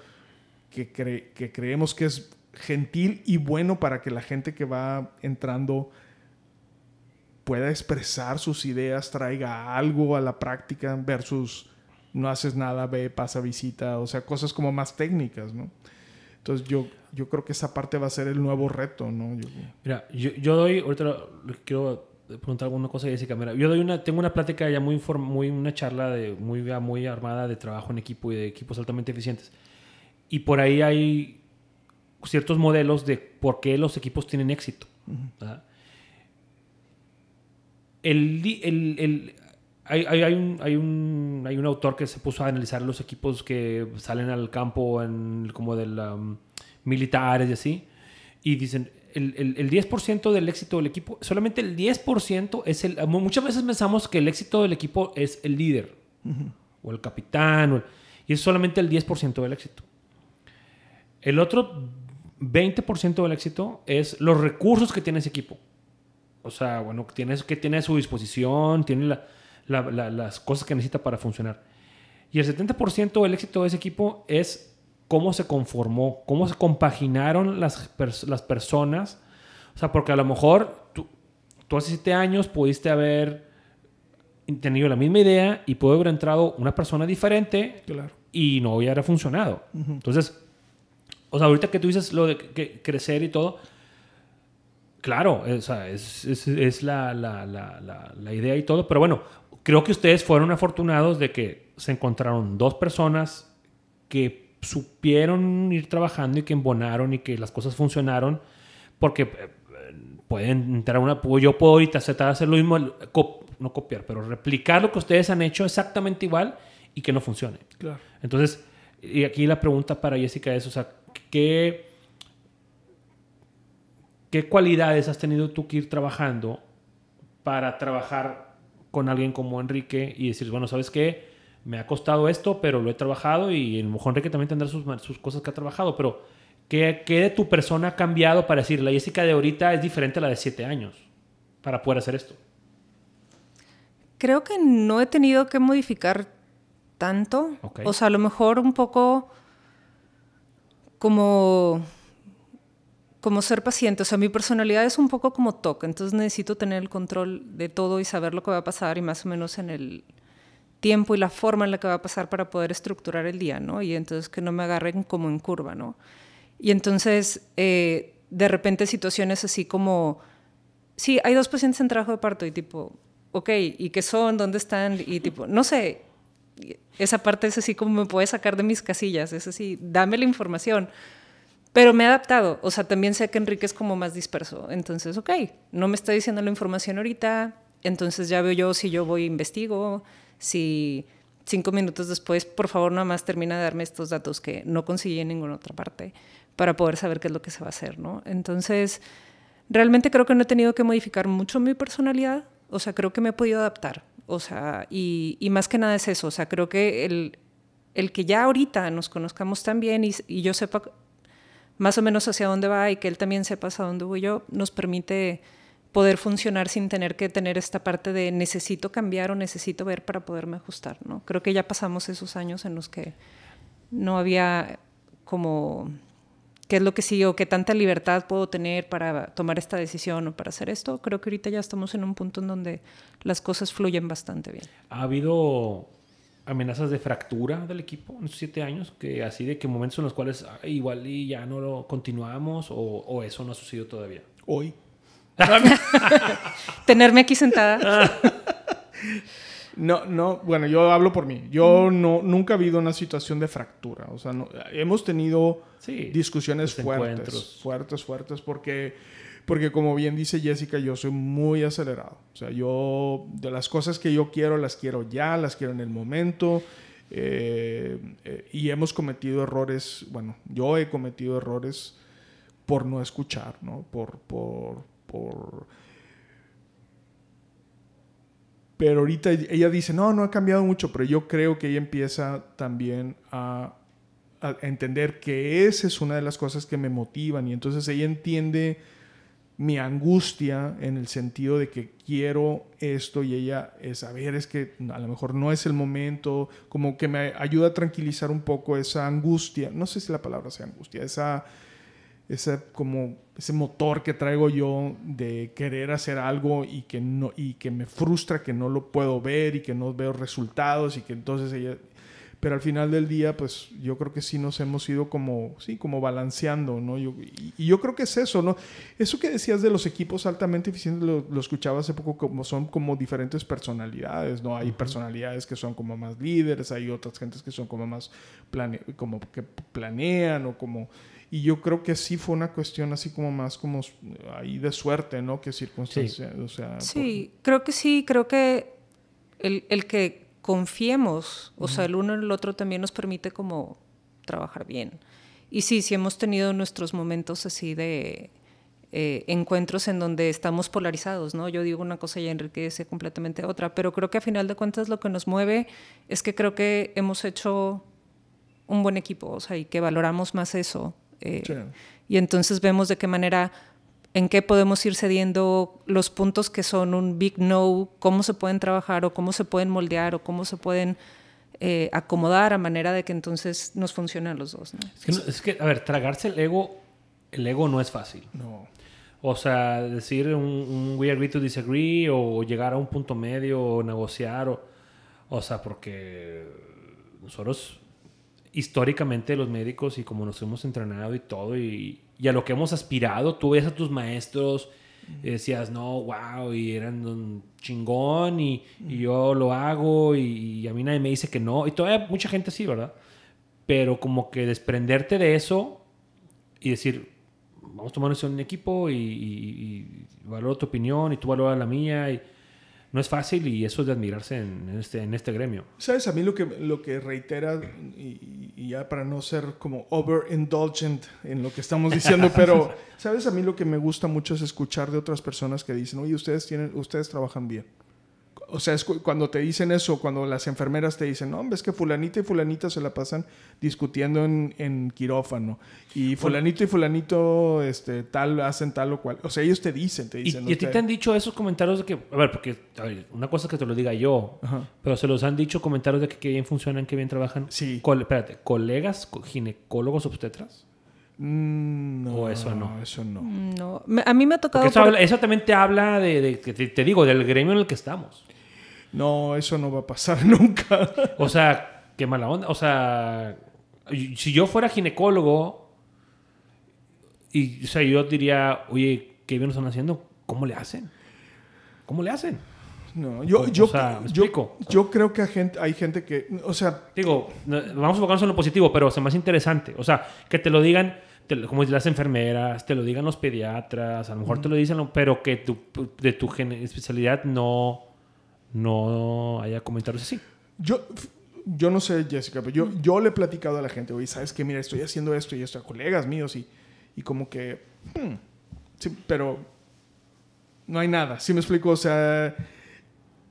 que, que creemos que es gentil y bueno para que la gente que va entrando pueda expresar sus ideas, traiga algo a la práctica versus no haces nada, ve, pasa visita, o sea, cosas como más técnicas, ¿no? Entonces yo, yo creo que esa parte va a ser el nuevo reto, ¿no? Mira, yo, yo doy, ahorita quiero preguntar alguna cosa, Jessica. Mira, yo doy una, tengo una plática ya muy, muy una charla de, muy, muy armada de trabajo en equipo y de equipos altamente eficientes. Y por ahí hay ciertos modelos de por qué los equipos tienen éxito. el, el, el, hay, hay, un, hay, un, hay un autor que se puso a analizar los equipos que salen al campo en, como de um, militares y así. Y dicen, el, el, el 10% del éxito del equipo, solamente el 10% es el... Muchas veces pensamos que el éxito del equipo es el líder o el capitán, y es solamente el 10% del éxito. El otro 20% del éxito es los recursos que tiene ese equipo. O sea, bueno, tienes, que tiene a su disposición, tiene las cosas que necesita para funcionar. Y el 70% del éxito de ese equipo es cómo se conformó, cómo se compaginaron las, las personas. O sea, porque a lo mejor tú, tú hace siete años pudiste haber tenido la misma idea y puede haber entrado una persona diferente y no hubiera funcionado. Entonces, o sea, ahorita que tú dices lo de que, crecer y todo, claro, o sea, es, es, es la, la, la, la, idea y todo, pero bueno, creo que ustedes fueron afortunados de que se encontraron dos personas que supieron ir trabajando y que embonaron y que las cosas funcionaron, porque eh, pueden entrar a una... Yo puedo ahorita aceptar hacer lo mismo, no copiar, pero replicar lo que ustedes han hecho exactamente igual y que no funcione. Claro. Entonces, y aquí la pregunta para Jessica es, o sea, ¿qué, qué cualidades has tenido tú que ir trabajando para trabajar con alguien como Enrique y decir, bueno, ¿sabes qué? Me ha costado esto, pero lo he trabajado y a lo mejor Enrique también tendrá sus, sus cosas que ha trabajado, pero ¿qué, ¿qué, de tu persona ha cambiado para decir, la Jessica de ahorita es diferente a la de siete años para poder hacer esto? Creo que no he tenido que modificar tanto. O sea, a lo mejor un poco como, como ser paciente. O sea, mi personalidad es un poco como TOC, entonces necesito tener el control de todo y saber lo que va a pasar y más o menos en el tiempo y la forma en la que va a pasar para poder estructurar el día, ¿no? Y entonces que no me agarren como en curva, ¿no? Y entonces, eh, de repente situaciones así como, sí, hay dos pacientes en trabajo de parto y tipo, ok, ¿y qué son? ¿Dónde están? Y tipo, no sé, esa parte es así como me puede sacar de mis casillas, es así, dame la información. Pero me he adaptado, o sea, también sé que Enrique es como más disperso, entonces, ok, no me está diciendo la información ahorita, entonces ya veo yo si yo voy e investigo, si cinco minutos después, por favor, nada más termina de darme estos datos que no conseguí en ninguna otra parte para poder saber qué es lo que se va a hacer, ¿no? Entonces, realmente creo que no he tenido que modificar mucho mi personalidad, o sea, creo que me he podido adaptar. O sea, y, más que nada es eso. O sea, creo que el, el que ya ahorita nos conozcamos tan bien y, yo sepa más o menos hacia dónde va y que él también sepa hacia dónde voy yo, nos permite poder funcionar sin tener que tener esta parte de necesito cambiar o necesito ver para poderme ajustar, ¿no? Creo que ya pasamos esos años en los que no había como qué es lo que sí o qué tanta libertad puedo tener para tomar esta decisión o para hacer esto. Creo que ahorita ya estamos en un punto en donde las cosas fluyen bastante bien. ¿Ha habido amenazas de fractura del equipo en estos siete años? Que así de que momentos en los cuales igual y ya no lo continuamos o, o eso no ha sucedido todavía. Hoy. Tenerme aquí sentada. No, no, bueno, yo hablo por mí. Yo no, nunca he habido una situación de fractura. O sea, hemos tenido discusiones fuertes, fuertes, fuertes, porque, porque como bien dice Jessica, yo soy muy acelerado. O sea, yo de las cosas que yo quiero, las quiero ya, las quiero en el momento. Eh, eh, y hemos cometido errores, bueno, yo he cometido errores por no escuchar, ¿no? Por, por, por pero ahorita ella dice, no, no ha cambiado mucho, pero yo creo que ella empieza también a, entender que esa es una de las cosas que me motivan y entonces ella entiende mi angustia en el sentido de que quiero esto y ella es, a ver, es que a lo mejor no es el momento, como que me ayuda a tranquilizar un poco esa angustia, no sé si la palabra sea angustia, esa, esa como ese motor que traigo yo de querer hacer algo y que no y que me frustra que no lo puedo ver y que no veo resultados y que entonces ella pero al final del día, pues yo creo que sí nos hemos ido como, sí, como balanceando, ¿no? Yo, y, yo creo que es eso, ¿no? Eso que decías de los equipos altamente eficientes, lo, escuchaba hace poco, como son como diferentes personalidades, ¿no? Hay personalidades que son como más líderes, hay otras gentes que son como más, plane, como que planean o como... Y yo creo que sí fue una cuestión así como más como ahí de suerte, ¿no? Que circunstancia, sí. o sea... Sí, creo que sí, creo que el, el que confiemos, o sea, el uno en el otro también nos permite como trabajar bien. Y sí, sí hemos tenido nuestros momentos así de eh, encuentros en donde estamos polarizados, ¿no? Yo digo una cosa y Enrique dice completamente otra, pero creo que a final de cuentas lo que nos mueve es que creo que hemos hecho un buen equipo, o sea, y que valoramos más eso. Eh, y entonces vemos de qué manera en qué podemos ir cediendo los puntos que son un big no, cómo se pueden trabajar o cómo se pueden moldear o cómo se pueden eh, acomodar a manera de que entonces nos funcionen los dos. Es, que, a ver, tragarse el ego, el ego no es fácil. No. O sea, decir un, we agree to disagree o llegar a un punto medio o negociar o, o sea, porque nosotros históricamente los médicos y como nos hemos entrenado y todo y, y a lo que hemos aspirado, tú ves a tus maestros y decías, no, wow, y eran un chingón y, y yo lo hago y, a mí nadie me dice que no. Y todavía mucha gente sí, ¿verdad? Pero como que desprenderte de eso y decir, vamos a tomarnos en un equipo y, y, valoro tu opinión y tú valoras la mía y no es fácil y eso es de admirarse en, este, en este gremio. ¿Sabes? A mí lo que, lo que reitera, y, ya para no ser como overindulgent en lo que estamos diciendo, pero, ¿sabes? A mí lo que me gusta mucho es escuchar de otras personas que dicen, oye, ustedes, tienen, ustedes trabajan bien o sea, es cuando te dicen eso, cuando las enfermeras te dicen, no, ves que fulanita y fulanita se la pasan discutiendo en, en quirófano. Y fulanito y fulanito este, tal, hacen tal o cual. O sea, ellos te dicen, te dicen. ¿Y, a ti te han dicho esos comentarios de que, a ver, porque una cosa es que te lo diga yo, pero se los han dicho comentarios de que, bien funcionan, que bien trabajan. Sí. espérate, ¿colegas ginecólogos obstetras? Mm, no, o eso no. Eso no. No. A mí me ha tocado. Eso, también te habla de, te, digo, del gremio en el que estamos. No, eso no va a pasar nunca. o sea, qué mala onda. O sea, si yo fuera ginecólogo, y o sea, yo diría, oye, qué bien están haciendo, ¿cómo le hacen? ¿Cómo le hacen? No, yo, yo, yo, creo que hay gente, hay gente que, o sea... Digo, vamos a enfocarnos en lo positivo, pero es más interesante. O sea, que te lo digan, como las enfermeras, te lo digan los pediatras, a lo mejor te lo dicen, pero que tu, de tu especialidad no no haya comentarios así. Yo, yo no sé, Jessica, pero yo, yo le he platicado a la gente, oye, ¿sabes qué? Mira, estoy haciendo esto y esto a colegas míos y, y como que... Hmm, pero no hay nada, ¿sí me explico? O sea,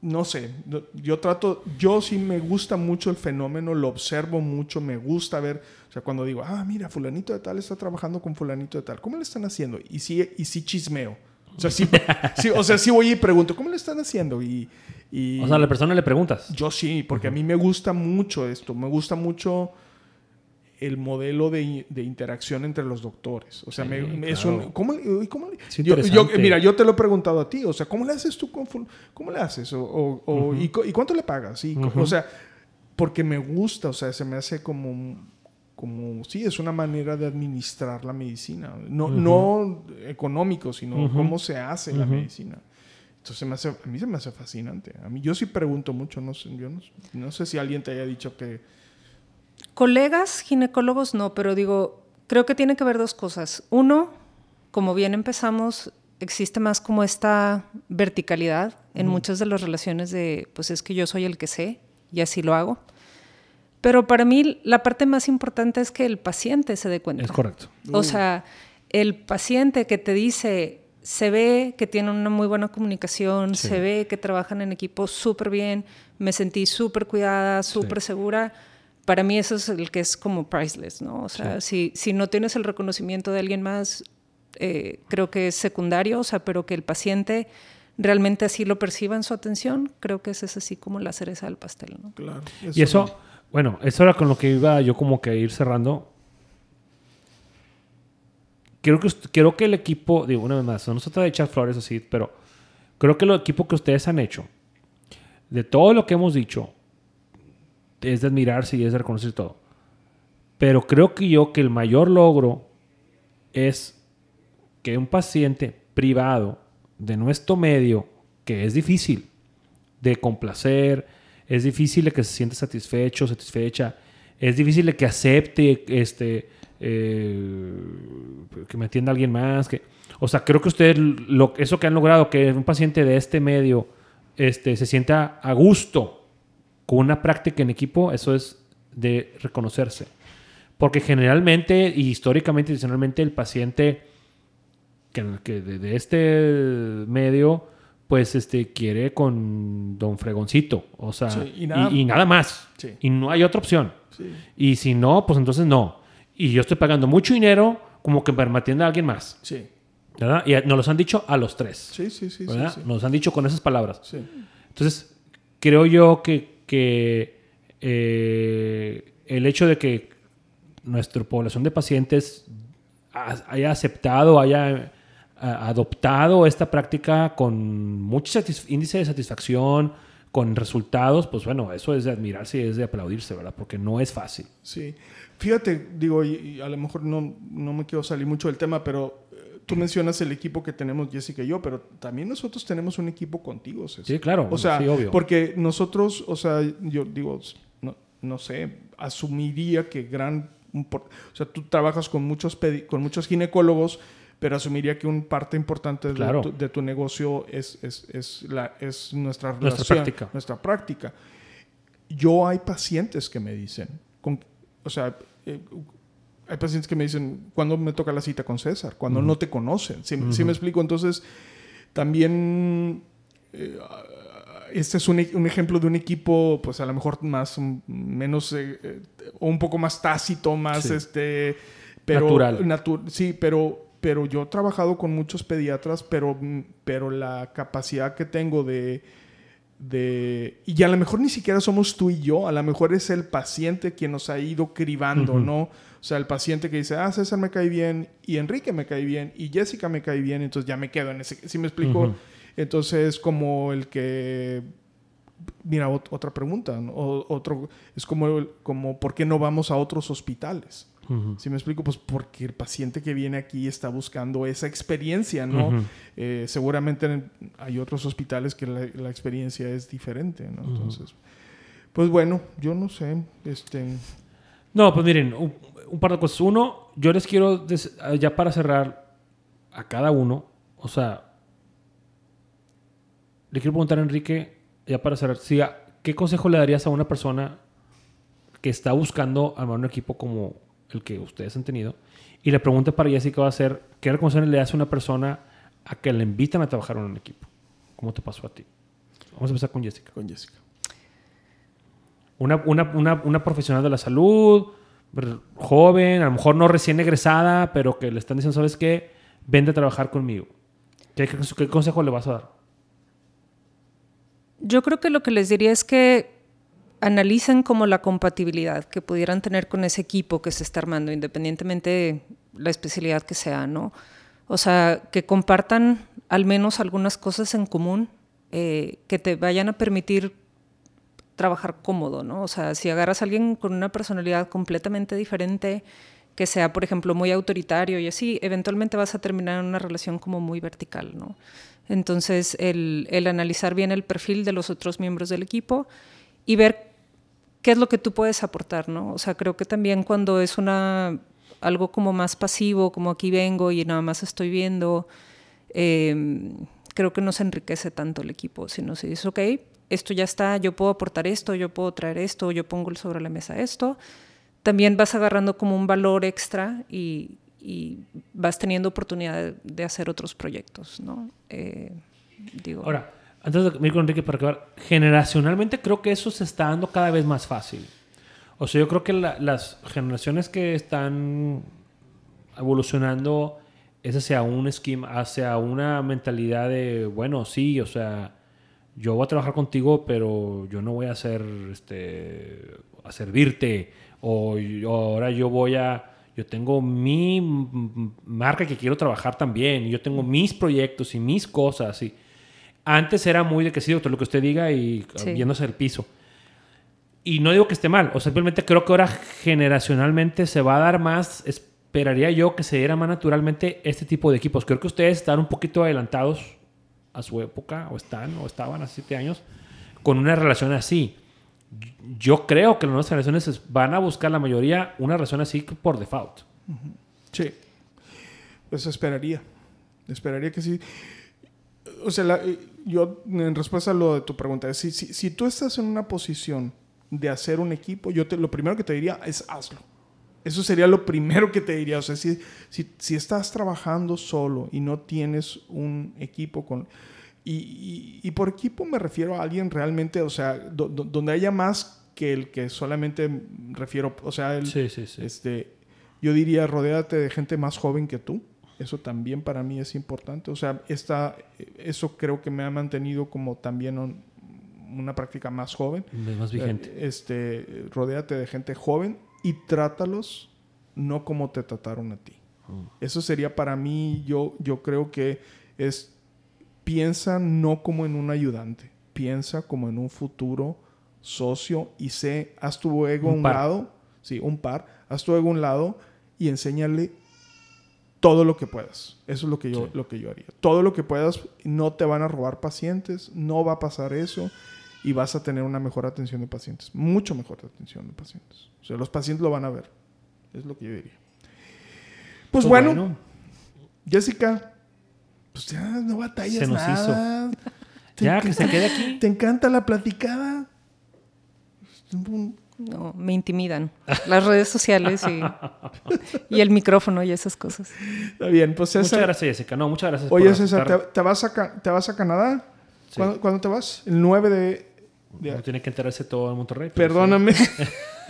no sé, yo trato, yo sí me gusta mucho el fenómeno, lo observo mucho, me gusta ver, o sea, cuando digo, ah, mira, fulanito de tal está trabajando con fulanito de tal, ¿cómo le están haciendo? Y sí, y sí chismeo. O sea, sí, sí, o sea, sí voy y pregunto, ¿cómo le están haciendo? Y, o sea, a la persona le preguntas. Yo sí, porque a mí me gusta mucho esto. Me gusta mucho el modelo de, de interacción entre los doctores. O sea, me, es un... ¿Cómo, cómo yo, mira, yo te lo he preguntado a ti. O sea, ¿cómo le haces tú con... ¿Cómo le haces? O, o, y, cuánto le pagas? Y, O sea, porque me gusta. O sea, se me hace como... Como, sí, es una manera de administrar la medicina. No, no económico, sino cómo se hace la medicina. Entonces a mí se me hace fascinante. A mí yo sí pregunto mucho, no sé, yo no, sé si alguien te haya dicho que... Colegas ginecólogos no, pero digo, creo que tiene que ver dos cosas. Uno, como bien empezamos, existe más como esta verticalidad en muchas de las relaciones de, pues es que yo soy el que sé y así lo hago. Pero para mí la parte más importante es que el paciente se dé cuenta. Es correcto. O sea, el paciente que te dice, se ve que tienen una muy buena comunicación, se ve que trabajan en equipo súper bien, me sentí súper cuidada, súper segura. Para mí eso es el que es como priceless, ¿no? O sea, si, si no tienes el reconocimiento de alguien más, eh, creo que es secundario, o sea, pero que el paciente realmente así lo perciba en su atención, creo que ese es así como la cereza del pastel, ¿no? Claro. Y eso, bueno, eso era con lo que iba yo como que ir cerrando. Creo que, creo que el equipo, digo una vez más, no se trata de echar flores así, pero creo que el equipo que ustedes han hecho, de todo lo que hemos dicho, es de admirarse y es de reconocer todo. Pero creo que yo que el mayor logro es que un paciente privado de nuestro medio, que es difícil de complacer, es difícil de que se sienta satisfecho, satisfecha, es difícil de que acepte este, eh, que me atienda alguien más. Que, o sea, creo que ustedes, lo, eso que han logrado, que un paciente de este medio este, se sienta a gusto con una práctica en equipo, eso es de reconocerse. Porque generalmente y históricamente, tradicionalmente, el paciente que, de, este medio, pues este, quiere con Don Fregoncito. O sea, y, nada, más. Y no hay otra opción. Y si no, pues entonces no. Y yo estoy pagando mucho dinero como que me atienda a alguien más. Sí. ¿verdad? Y nos los han dicho a los tres. Sí, sí, sí. Nos han dicho con esas palabras. Entonces, creo yo que, que eh, el hecho de que nuestra población de pacientes haya aceptado, haya adoptado esta práctica con mucho índice de satisfacción, con resultados, pues bueno, eso es de admirarse y es de aplaudirse, ¿verdad? Porque no es fácil. Sí. Fíjate, digo, y, a lo mejor no, no, me quiero salir mucho del tema, pero eh, tú mencionas el equipo que tenemos Jessica y yo, pero también nosotros tenemos un equipo contigo. Sí, claro. O sea, sí, obvio. porque nosotros, o sea, yo digo, no, no sé, asumiría que gran... O sea, tú trabajas con muchos, con muchos ginecólogos pero asumiría que un parte importante de, tu, negocio es, es, es, la, es nuestra, nuestra práctica. Nuestra práctica. Yo hay pacientes que me dicen, con, o sea, eh, hay pacientes que me dicen, ¿cuándo me toca la cita con César? Cuando no te conocen. ¿Sí, me explico? Entonces, también... Eh, este es un, un, ejemplo de un equipo, pues a lo mejor más, menos, eh, o un poco más tácito, más, este, pero, natural. sí, pero pero yo he trabajado con muchos pediatras, pero, pero la capacidad que tengo de, de... Y a lo mejor ni siquiera somos tú y yo, a lo mejor es el paciente quien nos ha ido cribando, ¿no? O sea, el paciente que dice, ah, César me cae bien, y Enrique me cae bien, y Jessica me cae bien, entonces ya me quedo en ese... ¿Sí me explico? Entonces, como el que... Mira, otra pregunta, otro, es como, como, ¿por qué no vamos a otros hospitales? Si me explico, pues porque el paciente que viene aquí está buscando esa experiencia, ¿no? Eh, seguramente hay otros hospitales que la, experiencia es diferente, ¿no? Entonces, pues bueno, yo no sé, este... No, pues miren, un, par de cosas. Uno, yo les quiero, ya para cerrar a cada uno, o sea, le quiero preguntar a Enrique, ya para cerrar, si, ¿qué consejo le darías a una persona que está buscando armar un equipo como el que ustedes han tenido. Y la pregunta para Jessica va a ser, ¿qué recomendaciones le hace una persona a que le invitan a trabajar en un equipo? ¿Cómo te pasó a ti? Vamos a empezar con Jessica. Con Jessica. Una, una, una, una profesional de la salud, joven, a lo mejor no recién egresada, pero que le están diciendo, ¿sabes qué? Vende a trabajar conmigo. ¿Qué, qué consejo le vas a dar? Yo creo que lo que les diría es que analicen como la compatibilidad que pudieran tener con ese equipo que se está armando, independientemente de la especialidad que sea, ¿no? O sea, que compartan al menos algunas cosas en común eh, que te vayan a permitir trabajar cómodo, ¿no? O sea, si agarras a alguien con una personalidad completamente diferente, que sea, por ejemplo, muy autoritario y así, eventualmente vas a terminar en una relación como muy vertical, ¿no? Entonces, el analizar bien el perfil de los otros miembros del equipo y ver qué es lo que tú puedes aportar, ¿no? O sea, creo que también cuando es una algo como más pasivo, como aquí vengo y nada más estoy viendo, em, creo que no se enriquece tanto el equipo, sino si dices, ok, esto ya está, yo puedo aportar esto, yo puedo traer esto, yo pongo sobre la mesa esto, también vas agarrando como un valor extra y, vas teniendo oportunidad de, hacer otros proyectos, ¿no? Eh, digo. Ahora, antes de ir con Enrique para acabar, generacionalmente creo que eso se está dando cada vez más fácil. O sea, yo creo que las generaciones que están evolucionando es hacia un esquema, hacia una mentalidad de, bueno, sí, o sea, yo voy a trabajar contigo, pero yo no voy a hacer, este, a servirte, o, yo- ahora yo voy a, yo tengo mi marca que quiero trabajar también, y yo tengo mis proyectos y mis cosas, y antes era muy de que sí, doctor, lo que usted diga y Sí. viéndose el piso. Y no digo que esté mal, o simplemente creo que ahora generacionalmente se va a dar más, esperaría yo que se diera más naturalmente este tipo de equipos. Creo que ustedes están un poquito adelantados a su época, o están, o estaban hace siete años, con una relación así. Yo creo que las nuevas generaciones es- van a buscar la mayoría una relación así por default. Sí. Pues esperaría. Esperaría que sí. O sea, la- yo en respuesta a lo de tu pregunta, si, si, si tú estás en una posición de hacer un equipo, yo te, lo primero que te diría es hazlo. Eso sería lo primero que te diría. O sea, si, si, si estás trabajando solo y no tienes un equipo con... Y, y- y por equipo me refiero a alguien realmente, o sea, do- do- donde haya más que el que solamente refiero, o sea, el, Sí, sí, sí. este, yo diría, rodéate de gente más joven que tú. Eso también para mí es importante. O sea, esta, eso creo que me ha mantenido como también un- una práctica más joven. más vigente. Eh, Este, rodéate de gente joven y trátalos no como te trataron a ti. Mm. Eso sería para mí, yo, yo creo que es, piensa no como en un ayudante, piensa como en un futuro socio y sé, haz tu ego a Un un par. lado, sí, un par, haz tu ego a un lado y enséñale todo lo que puedas. Eso es lo que yo, Sí. lo que yo haría. Todo lo que puedas, no te van a robar pacientes, no va a pasar eso y vas a tener una mejor atención de pacientes, mucho mejor atención de pacientes. O sea, los pacientes lo van a ver. Es lo que yo diría. Pues, Pues bueno, Jessica, pues ya no batallas Se nos nada. Te Ya, que se quede aquí. ¿Te encanta la platicada? No, me intimidan las redes sociales y, y el micrófono y esas cosas. Está bien, pues Muchas César. gracias, Jessica. No, muchas gracias Oye, por César, ¿te, vas a, ¿te vas a Canadá? Sí. ¿Cuándo, cuándo te vas? El 9 de... de- No tiene que enterarse todo en Monterrey. Perdóname.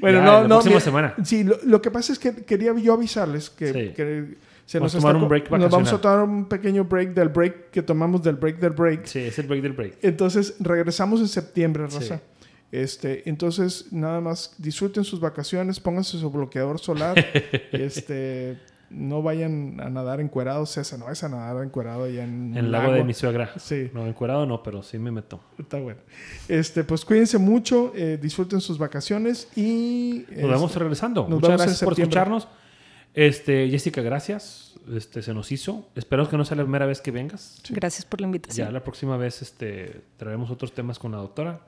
bueno, Ya, no, la no. próxima mira, semana. Sí, lo, lo que pasa es que quería yo avisarles que, Sí. que se Vamos nos a tomar está un break Nos vamos a tomar un pequeño break del break que tomamos del break del break. Sí, es el break del break. Entonces, regresamos en septiembre, Sí. Este, entonces, nada más disfruten sus vacaciones, pónganse su bloqueador solar. este, no vayan a nadar encuerados, César, no vayas a nadar encuerado allá en, En el lago de mi suegra. Sí. No, encuerado no, pero sí me meto. Está bueno. Este, pues cuídense mucho, eh, disfruten sus vacaciones y Nos vemos regresando. nos Muchas en gracias por escucharnos. Este, Jessica, gracias. Este, se nos hizo. Espero que no sea la primera vez que vengas. Gracias por la invitación. Ya la próxima vez este, traeremos otros temas con la doctora.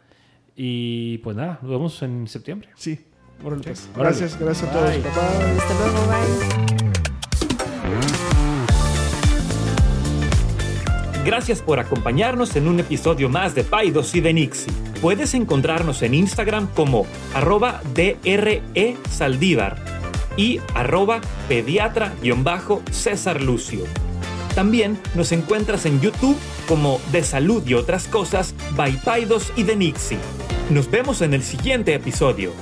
Y pues nada, nos vemos en septiembre. Sí. Órale, pues. Órale. Gracias, gracias a todos. Bye. Bye, bye. Hasta luego, bye. Gracias por acompañarnos en un episodio más de Paidos y de Nixie. Puedes encontrarnos en Instagram como arroba DRE Saldívar y arroba pediatra-césar Lucio. También nos encuentras en YouTube como De Salud y otras cosas by Paidos y de Nixie. Nos vemos en el siguiente episodio.